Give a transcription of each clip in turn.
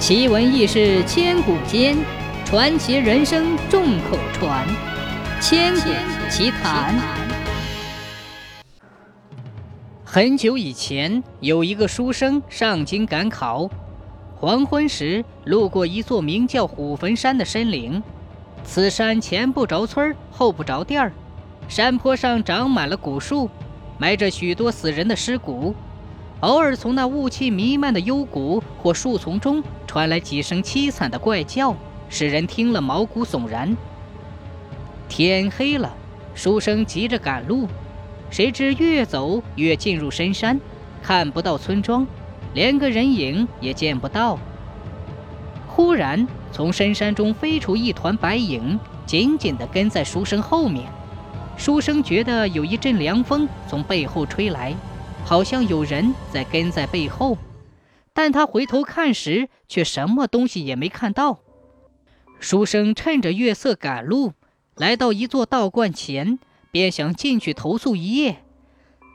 奇闻异事千古间，传奇人生众口传。千古奇谈。很久以前，有一个书生上京赶考，黄昏时路过一座名叫虎坟山的山岭。此山前不着村后不着店儿，山坡上长满了古树，埋着许多死人的尸骨。偶尔从那雾气弥漫的幽谷或树丛中传来几声凄惨的怪叫，使人听了毛骨悚然。天黑了，书生急着赶路，谁知越走越进入深山，看不到村庄，连个人影也见不到。忽然，从深山中飞出一团白影，紧紧地跟在书生后面。书生觉得有一阵凉风从背后吹来。好像有人在跟在背后，但他回头看时，却什么东西也没看到。书生趁着月色赶路，来到一座道观前，便想进去投宿一夜。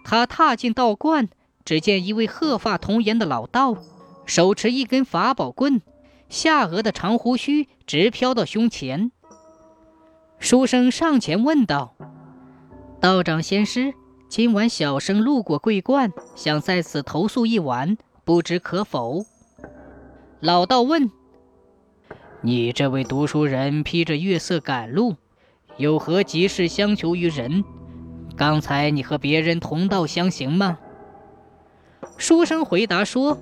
他踏进道观，只见一位鹤发童颜的老道，手持一根法宝棍，下颚的长胡须直飘到胸前。书生上前问道：“道长仙师。”今晚小生路过桂观，想在此投宿一晚，不知可否？老道问：“你这位读书人披着月色赶路，有何急事相求于人？刚才你和别人同道相行吗？”书生回答说：“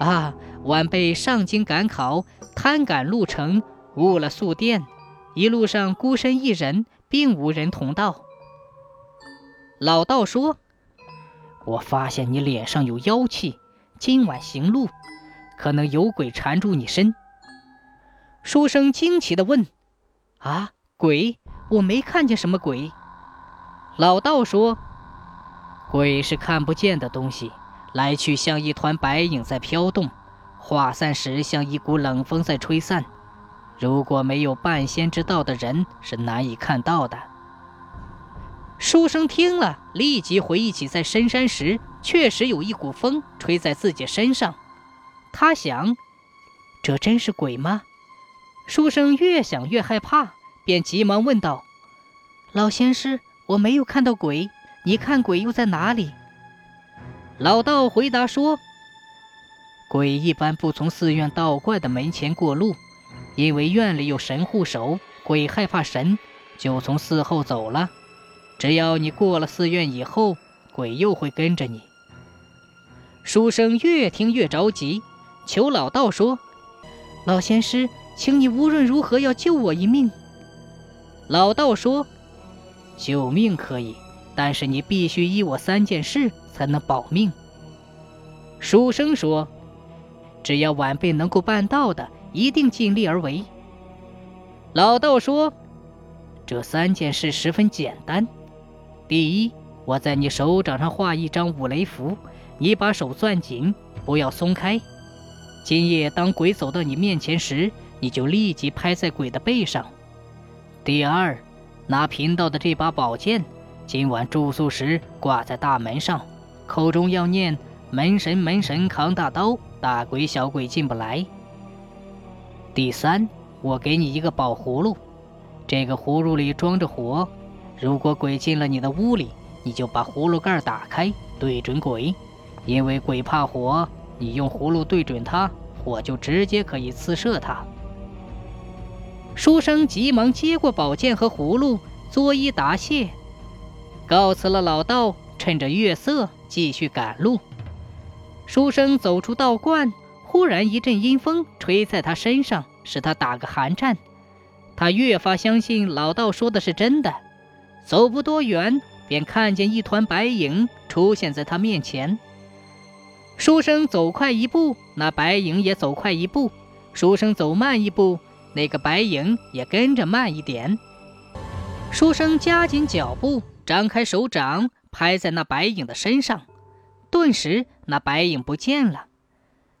啊，晚辈上京赶考，贪赶路程，误了宿店，一路上孤身一人，并无人同道。”老道说：“我发现你脸上有妖气，今晚行路，可能有鬼缠住你身。”书生惊奇地问：“啊，鬼？我没看见什么鬼。”老道说：“鬼是看不见的东西，来去像一团白影在飘动，化散时像一股冷风在吹散。如果没有半仙之道的人，是难以看到的。”书生听了，立即回忆起在深山时确实有一股风吹在自己身上。他想，这真是鬼吗？书生越想越害怕，便急忙问道：“老仙师，我没有看到鬼，你看鬼又在哪里？”老道回答说：“鬼一般不从寺院道观的门前过路，因为院里有神护守，鬼害怕神，就从寺后走了。”只要你过了寺院以后，鬼又会跟着你。书生越听越着急，求老道说：“老仙师，请你无论如何要救我一命。”老道说：“救命可以，但是你必须依我三件事才能保命。”书生说：“只要晚辈能够办到的，一定尽力而为。”老道说：“这三件事十分简单。”第一，我在你手掌上画一张五雷符，你把手攥紧，不要松开。今夜当鬼走到你面前时，你就立即拍在鬼的背上。第二，拿贫道的这把宝剑，今晚住宿时挂在大门上，口中要念“门神门神扛大刀，大鬼小鬼进不来”。第三，我给你一个宝葫芦，这个葫芦里装着火。如果鬼进了你的屋里，你就把葫芦盖打开，对准鬼，因为鬼怕火，你用葫芦对准它，火就直接可以刺射它。书生急忙接过宝剑和葫芦，作揖答谢，告辞了老道，趁着月色继续赶路。书生走出道观，忽然一阵阴风吹在他身上，使他打个寒颤。他越发相信老道说的是真的。走不多远，便看见一团白影出现在他面前。书生走快一步，那白影也走快一步；书生走慢一步，那个白影也跟着慢一点。书生加紧脚步，张开手掌拍在那白影的身上，顿时那白影不见了。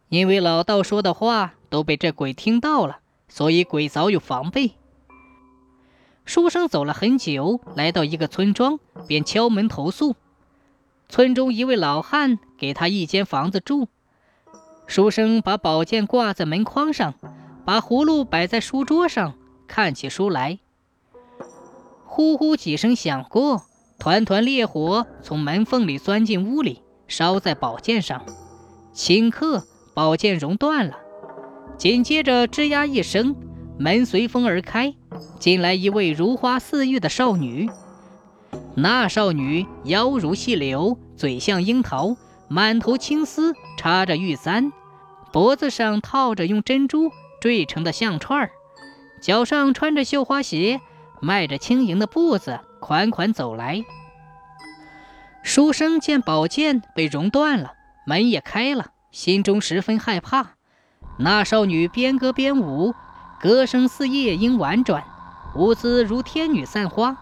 因为老道说的话都被这鬼听到了，所以鬼早有防备。书生走了很久，来到一个村庄，便敲门投宿。村中一位老汉给他一间房子住。书生把宝剑挂在门框上，把葫芦摆在书桌上，看起书来。呼呼几声响过，团团烈火从门缝里钻进屋里，烧在宝剑上，顷刻宝剑熔断了。紧接着吱呀一声，门随风而开，进来一位如花似玉的少女。那少女腰如细柳，嘴像樱桃，满头青丝插着玉簪，脖子上套着用珍珠缀成的项串，脚上穿着绣花鞋。迈着轻盈的步子，款款走来。书生见宝剑被熔断了，门也开了，心中十分害怕。那少女边歌边舞，歌声似夜莺婉转，舞姿如天女散花。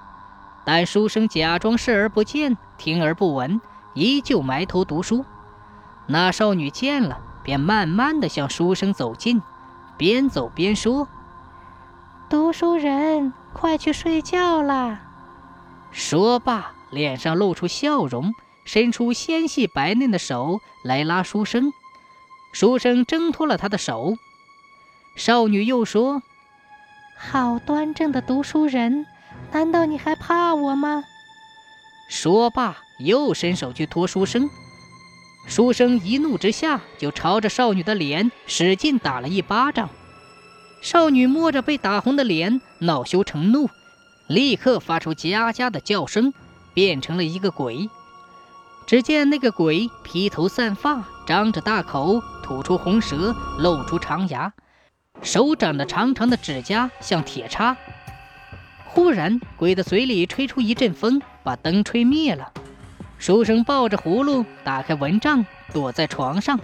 但书生假装视而不见，听而不闻，依旧埋头读书。那少女见了，便慢慢的向书生走近，边走边说：“读书人。”快去睡觉啦！说罢，脸上露出笑容，伸出纤细白嫩的手来拉书生。书生挣脱了他的手。少女又说：“好端正的读书人，难道你还怕我吗？”说罢，又伸手去拖书生。书生一怒之下，就朝着少女的脸使劲打了一巴掌。少女摸着被打红的脸，恼羞成怒，立刻发出嘎嘎的叫声，变成了一个鬼。只见那个鬼披头散发，张着大口，吐出红舌，露出长牙，手掌的长长的指甲，像铁叉。忽然，鬼的嘴里吹出一阵风，把灯吹灭了。书生抱着葫芦，打开蚊帐，躲在床上。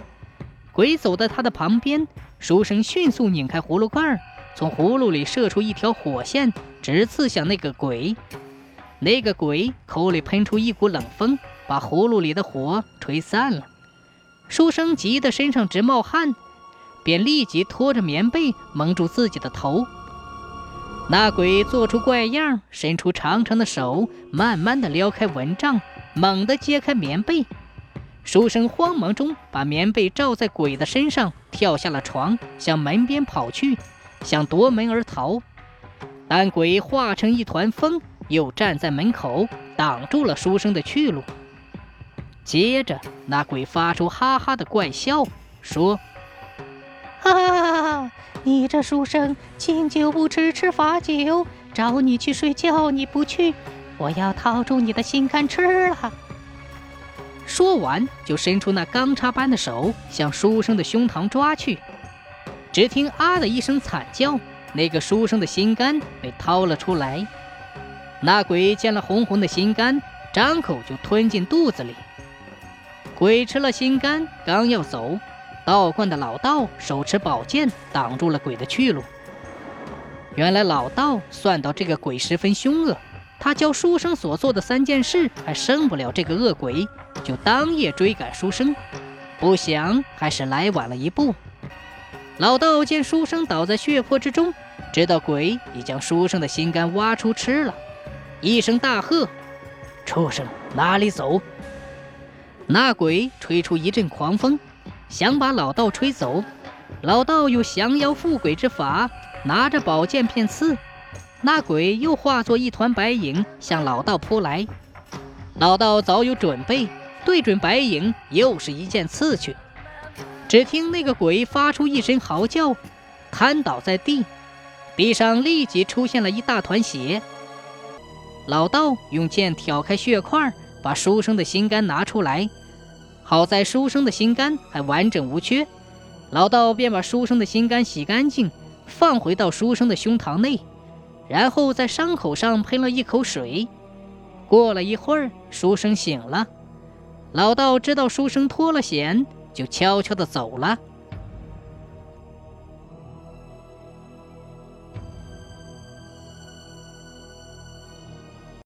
鬼走在他的旁边。书生迅速拧开葫芦盖，从葫芦里射出一条火线，直刺向那个鬼。那个鬼口里喷出一股冷风，把葫芦里的火吹散了。书生急得身上直冒汗，便立即拖着棉被蒙住自己的头。那鬼做出怪样，伸出长长的手，慢慢的撩开蚊帐，猛地揭开棉被。书生慌忙中把棉被罩在鬼的身上，跳下了床，向门边跑去，想夺门而逃。但鬼化成一团风，又站在门口挡住了书生的去路。接着，那鬼发出哈哈的怪笑，说：“哈，你这书生敬酒不吃吃罚酒，找你去睡觉你不去，我要掏出你的心肝吃了。”说完，就伸出那钢叉般的手向书生的胸膛抓去。只听“啊”的一声惨叫，那个书生的心肝被掏了出来。那鬼见了红红的心肝，张口就吞进肚子里。鬼吃了心肝，刚要走，道观的老道手持宝剑挡住了鬼的去路。原来老道算到这个鬼十分凶恶，他教书生所做的三件事还胜不了这个恶鬼。就当夜追赶书生，不想还是来晚了一步。老道见书生倒在血泊之中，知道鬼已将书生的心肝挖出吃了，一声大喝：“畜生，哪里走！”那鬼吹出一阵狂风，想把老道吹走。老道有降妖伏鬼之法，拿着宝剑便刺。那鬼又化作一团白影向老道扑来。老道早有准备。对准白影，又是一剑刺去。只听那个鬼发出一声嚎叫，瘫倒在地，地上立即出现了一大团血。老道用剑挑开血块，把书生的心肝拿出来。好在书生的心肝还完整无缺，老道便把书生的心肝洗干净，放回到书生的胸膛内，然后在伤口上喷了一口水。过了一会儿，书生醒了。老道知道书生脱了险，就悄悄地走了。